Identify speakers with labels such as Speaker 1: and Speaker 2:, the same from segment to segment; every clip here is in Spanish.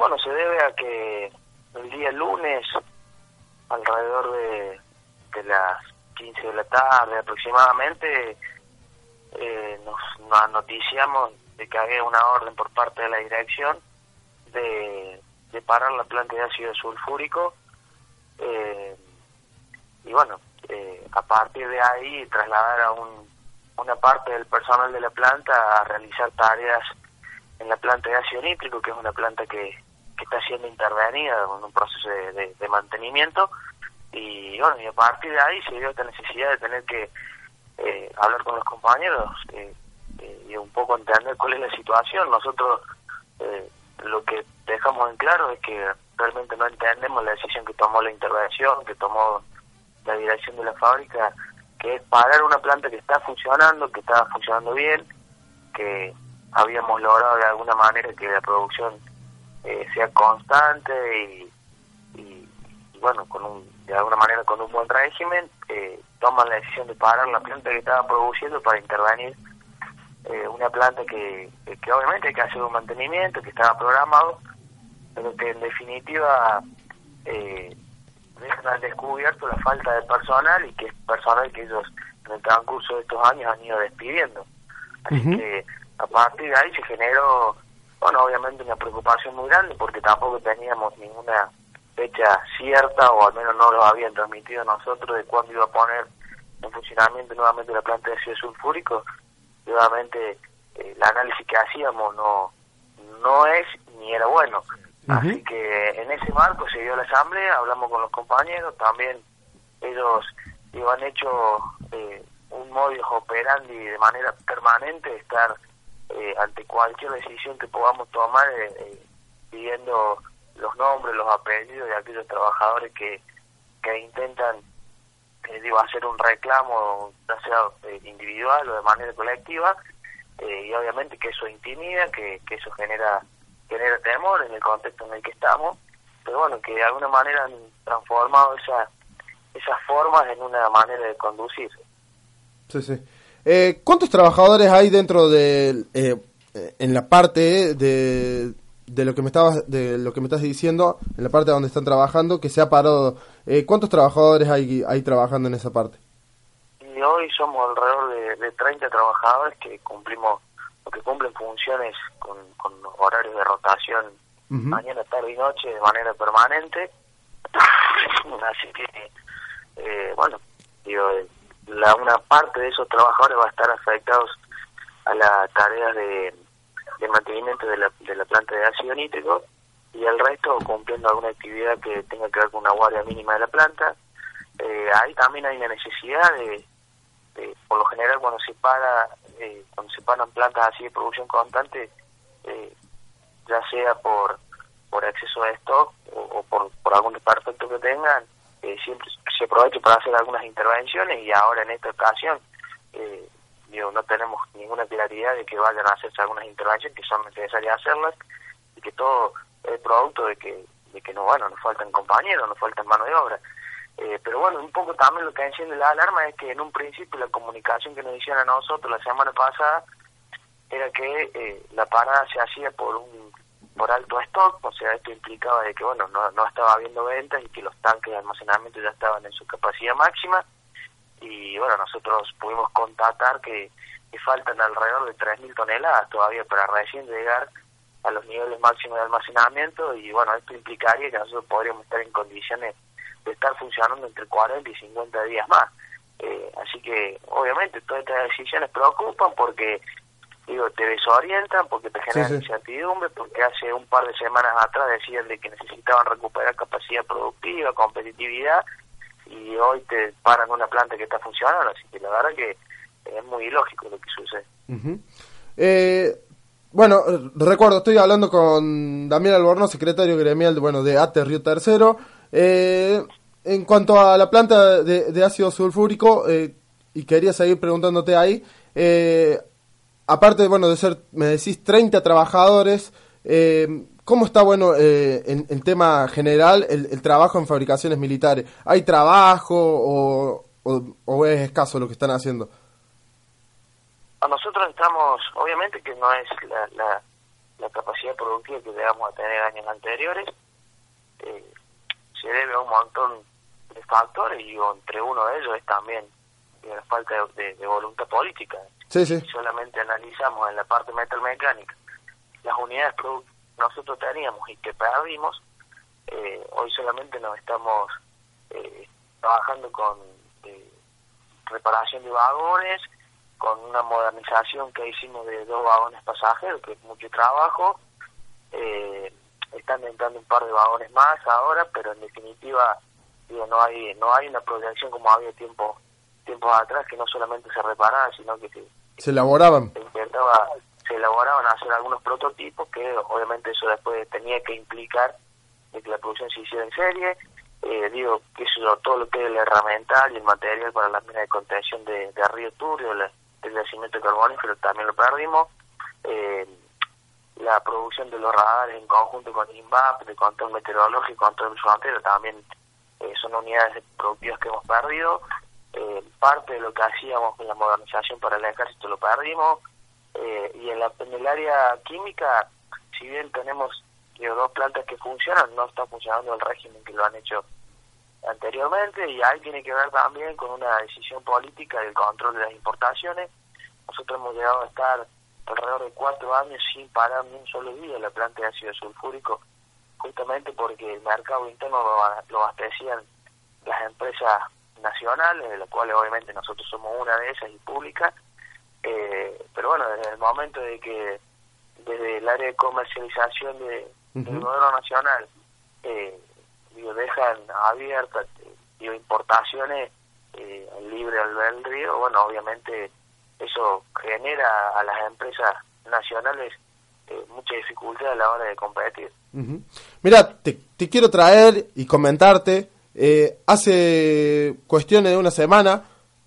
Speaker 1: Bueno, se debe a que el día lunes, alrededor de, de las 15 de la tarde aproximadamente, eh, nos, noticiamos de que había una orden por parte de la dirección de, de parar la planta de ácido sulfúrico eh, y bueno, eh, a partir de ahí trasladar a un, una parte del personal de la planta a realizar tareas en la planta de ácido nítrico, que es una planta que, que está siendo intervenida en un proceso de, de, mantenimiento y bueno, y a partir de ahí se dio esta necesidad de tener que eh, hablar con los compañeros eh, eh, y un poco entender cuál es la situación. Nosotros lo que dejamos en claro es que realmente no entendemos la decisión que tomó la intervención, que tomó la dirección de la fábrica, que es parar una planta que está funcionando, que está funcionando bien, que habíamos logrado de alguna manera que la producción eh, sea constante y, bueno, con un, de alguna manera con un buen régimen, eh, toman la decisión de parar la planta que estaba produciendo para intervenir eh, una planta que, que obviamente hay que hacer un mantenimiento, que estaba programado, pero que en definitiva eh, dejan al descubierto la falta de personal y que es personal que ellos en el transcurso de estos años han ido despidiendo. Así que a partir de ahí se generó, bueno, obviamente una preocupación muy grande porque tampoco teníamos ninguna fecha cierta o al menos no lo habían transmitido nosotros de cuándo iba a poner en funcionamiento nuevamente la planta de ácido sulfúrico. Nuevamente eh, el análisis que hacíamos no no es ni era bueno. Así que en ese marco se dio la asamblea, hablamos con los compañeros, también ellos han hecho eh, un modus operandi de manera permanente, estar eh, ante cualquier decisión que podamos tomar, eh, eh, pidiendo los nombres, los apellidos de aquellos trabajadores que, que intentan digo, hacer un reclamo, ya sea individual o de manera colectiva, y obviamente que eso intimida, que, que eso genera genera temor en el contexto en el que estamos, pero bueno, que de alguna manera han transformado esa, esas formas en una manera de conducir.
Speaker 2: Sí, sí. Eh, ¿Cuántos trabajadores hay dentro de, eh, en la parte de, de lo que me estabas, de lo que me estás diciendo, en la parte donde están trabajando, que se ha parado? Eh, ¿Cuántos trabajadores hay, hay trabajando en esa parte?
Speaker 1: Y hoy somos alrededor de, de 30 trabajadores que cumplimos que cumplen funciones con, con horarios de rotación mañana, tarde y noche de manera permanente. Así que, eh, bueno, digo, la, una parte de esos trabajadores va a estar afectados a las tareas de, mantenimiento de la, de la planta de ácido nítrico y el resto cumpliendo alguna actividad que tenga que ver con una guardia mínima de la planta. Eh, ahí también hay una necesidad de, por lo general cuando se para eh, cuando se paran plantas así de producción constante, eh, ya sea por por exceso de stock o, por, por algún desperfecto que tengan, eh, siempre se aprovecha para hacer algunas intervenciones y ahora en esta ocasión eh, digo, no tenemos ninguna claridad de que vayan a hacerse algunas intervenciones que son necesarias hacerlas y que todo es producto de que de que no bueno nos faltan compañeros nos faltan mano de obra. Eh, pero bueno, un poco también lo que enciende la alarma es que en un principio la comunicación que nos hicieron a nosotros la semana pasada era que eh, la parada se hacía por un por alto stock, o sea, esto implicaba de que bueno, no, no estaba habiendo ventas y que los tanques de almacenamiento ya estaban en su capacidad máxima y bueno, nosotros pudimos constatar que, que faltan alrededor de 3.000 toneladas todavía para recién llegar a los niveles máximos de almacenamiento y bueno, esto implicaría que nosotros podríamos estar en condiciones de estar funcionando entre 40 y 50 días más. Eh, así que obviamente todas estas decisiones preocupan porque digo te desorientan, porque te generan incertidumbre, porque hace un par de semanas atrás decían de que necesitaban recuperar capacidad productiva, competitividad y hoy te paran una planta que está funcionando, así que la verdad que es muy ilógico lo que sucede.
Speaker 2: eh, bueno, recuerdo, estoy hablando con Damián Albornoz, secretario gremial de, bueno, de ATE Río Tercero. Eh, en cuanto a la planta de, ácido sulfúrico, eh, y quería seguir preguntándote ahí, eh, aparte, bueno, de ser, me decís, 30 trabajadores, eh, ¿cómo está, bueno, en el tema general el, trabajo en fabricaciones militares? ¿Hay trabajo o, o, es escaso lo que están haciendo?
Speaker 1: Nosotros estamos, obviamente que no es la, la capacidad productiva que debamos a tener años anteriores. Eh, se debe a un montón de factores y entre uno de ellos es también la falta de, voluntad política.
Speaker 2: Sí, sí.
Speaker 1: solamente analizamos en la parte metalmecánica las unidades que nosotros teníamos y que perdimos, eh, hoy solamente nos estamos eh, trabajando con eh, reparación de vagones, con una modernización que hicimos de dos vagones pasajeros, que es mucho trabajo. están entrando un par de vagones más ahora, pero en definitiva digo, no hay no hay una proyección como había tiempo tiempos atrás que no solamente se reparaba, sino que se
Speaker 2: elaboraban.
Speaker 1: Se intentaba, se elaboraban hacer algunos prototipos que obviamente eso después tenía que implicar de que la producción se hiciera en serie. Eh, digo, que eso todo lo que es el herramental y el material para la mina de contención de, de Río Turbio, del yacimiento carbonífero, también lo perdimos. Eh, la producción de los radares en conjunto con INVAP, de control meteorológico, control frontera, también eh, son unidades productivas que hemos perdido eh, parte de lo que hacíamos con la modernización para el ejército lo perdimos eh, y en, la, en el área química si bien tenemos dos plantas que funcionan no está funcionando el régimen que lo han hecho anteriormente y ahí tiene que ver también con una decisión política del control de las importaciones. Nosotros hemos llegado a estar alrededor de cuatro años sin parar ni un solo día la planta de ácido sulfúrico justamente porque el mercado interno lo, lo abastecían las empresas nacionales, de las cuales obviamente nosotros somos una de esas y pública, eh, pero bueno, desde el momento de que desde el área de comercialización de, del gobierno nacional eh, digo, dejan abiertas digo, importaciones eh, libre al río, bueno, obviamente eso genera a las empresas nacionales eh, mucha dificultad a la hora de competir.
Speaker 2: Mira, te, te quiero traer y comentarte eh, hace cuestiones de una semana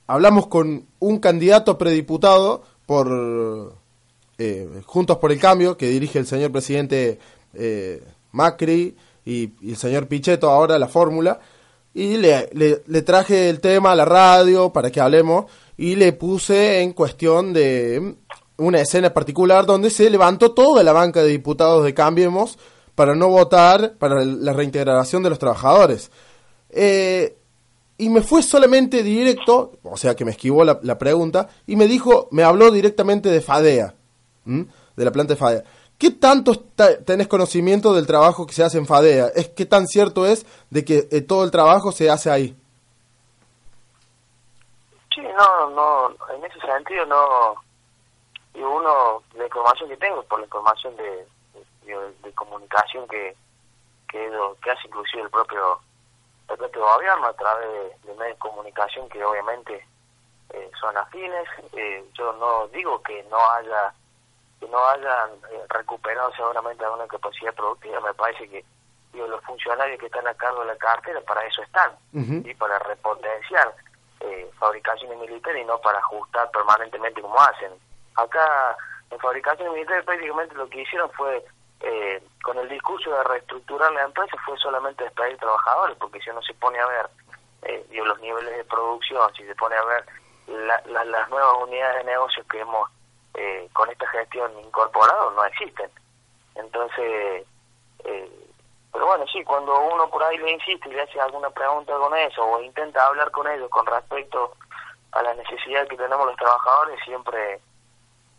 Speaker 2: hablamos con un candidato prediputado por eh, Juntos por el Cambio, que dirige el señor presidente eh, Macri y, el señor Pichetto ahora la fórmula, y le, le, traje el tema a la radio para que hablemos y le puse en cuestión de una escena particular donde se levantó toda la banca de diputados de Cambiemos para no votar para la reintegración de los trabajadores. Eh, y me fue solamente directo, o sea que me esquivó la, pregunta, y me dijo, me habló directamente de Fadea, de la planta de Fadea. ¿Qué tanto tenés conocimiento del trabajo que se hace en Fadea? ¿Es qué tan cierto es de que eh, todo el trabajo se hace ahí?
Speaker 1: Sí, no, no, en ese sentido no, y uno, la información que tengo, por la información de, de, comunicación que, que, que hace inclusive el propio gobierno a través de, medios de comunicación que obviamente eh, son afines. Eh, yo no digo que no haya que no hayan eh, recuperado seguramente alguna capacidad productiva, me parece que digo, los funcionarios que están a cargo de la cartera para eso están, y para repotenciar fabricaciones militares y no para ajustar permanentemente como hacen. Acá en fabricaciones militares prácticamente lo que hicieron fue eh, con el discurso de reestructurar la empresa fue solamente despedir trabajadores, porque si uno se pone a ver eh, los niveles de producción, si se pone a ver las nuevas unidades de negocios que hemos eh, con esta gestión incorporado, no existen. Entonces, eh, pero bueno, sí, cuando uno por ahí le insiste y le hace alguna pregunta con eso, o intenta hablar con ellos con respecto a la necesidad que tenemos los trabajadores, siempre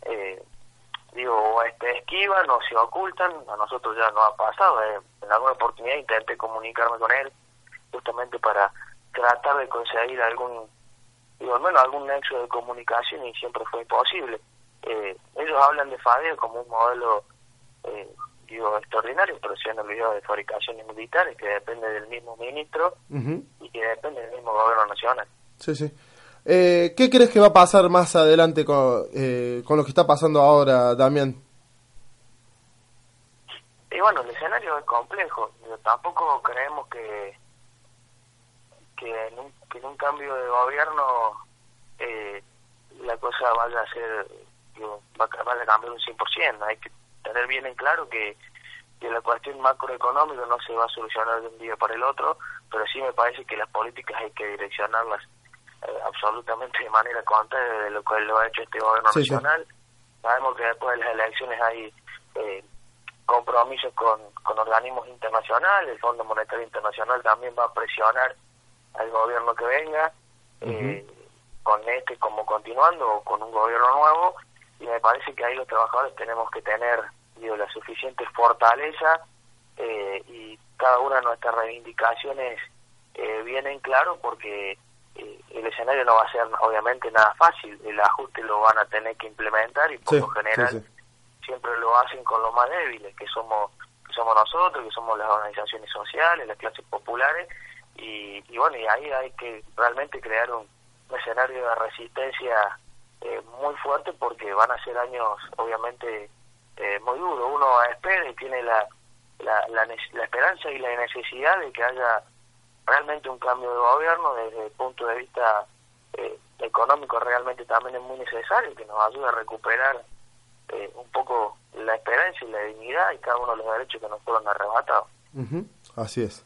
Speaker 1: eh, digo, o este, esquivan o se ocultan, a nosotros ya no ha pasado, eh, en alguna oportunidad intenté comunicarme con él justamente para tratar de conseguir algún, digo, al menos algún nexo de comunicación y siempre fue imposible. Eh, ellos hablan de FADE como un modelo, eh, digo, extraordinario, pero se han olvidado de fabricaciones militares que depende del mismo ministro y que depende del mismo gobierno nacional.
Speaker 2: Sí, sí. Eh, ¿Qué crees que va a pasar más adelante con, eh, con lo que está pasando ahora, Damián?
Speaker 1: Y bueno, el escenario es complejo. tampoco creemos que que en un, que en un cambio de gobierno eh, la cosa vaya a ser vaya a cambiar un 100%. Hay que tener bien en claro que, que la cuestión macroeconómica no se va a solucionar de un día para el otro, pero sí me parece que las políticas hay que direccionarlas eh, absolutamente de manera contraria de lo que lo ha hecho este gobierno nacional. Sabemos que después de las elecciones hay eh, compromisos con, con organismos internacionales, el Fondo Monetario Internacional también va a presionar al gobierno que venga, eh, con este como continuando o con un gobierno nuevo, y me parece que ahí los trabajadores tenemos que tener digo, la suficiente fortaleza eh, y cada una de nuestras reivindicaciones eh, vienen claro porque escenario no va a ser obviamente nada fácil, el ajuste lo van a tener que implementar y por lo general siempre lo hacen con los más débiles, que somos que somos nosotros, que somos las organizaciones sociales, las clases populares, y, bueno, y ahí hay que realmente crear un, escenario de resistencia eh, muy fuerte porque van a ser años obviamente eh, muy duros. Uno espera y tiene la, la, la, esperanza y la necesidad de que haya realmente un cambio de gobierno desde el punto de vista eh, económico realmente también es muy necesario que nos ayude a recuperar eh, un poco la esperanza y la dignidad y cada uno de los derechos que nos fueron arrebatados.
Speaker 2: Así es.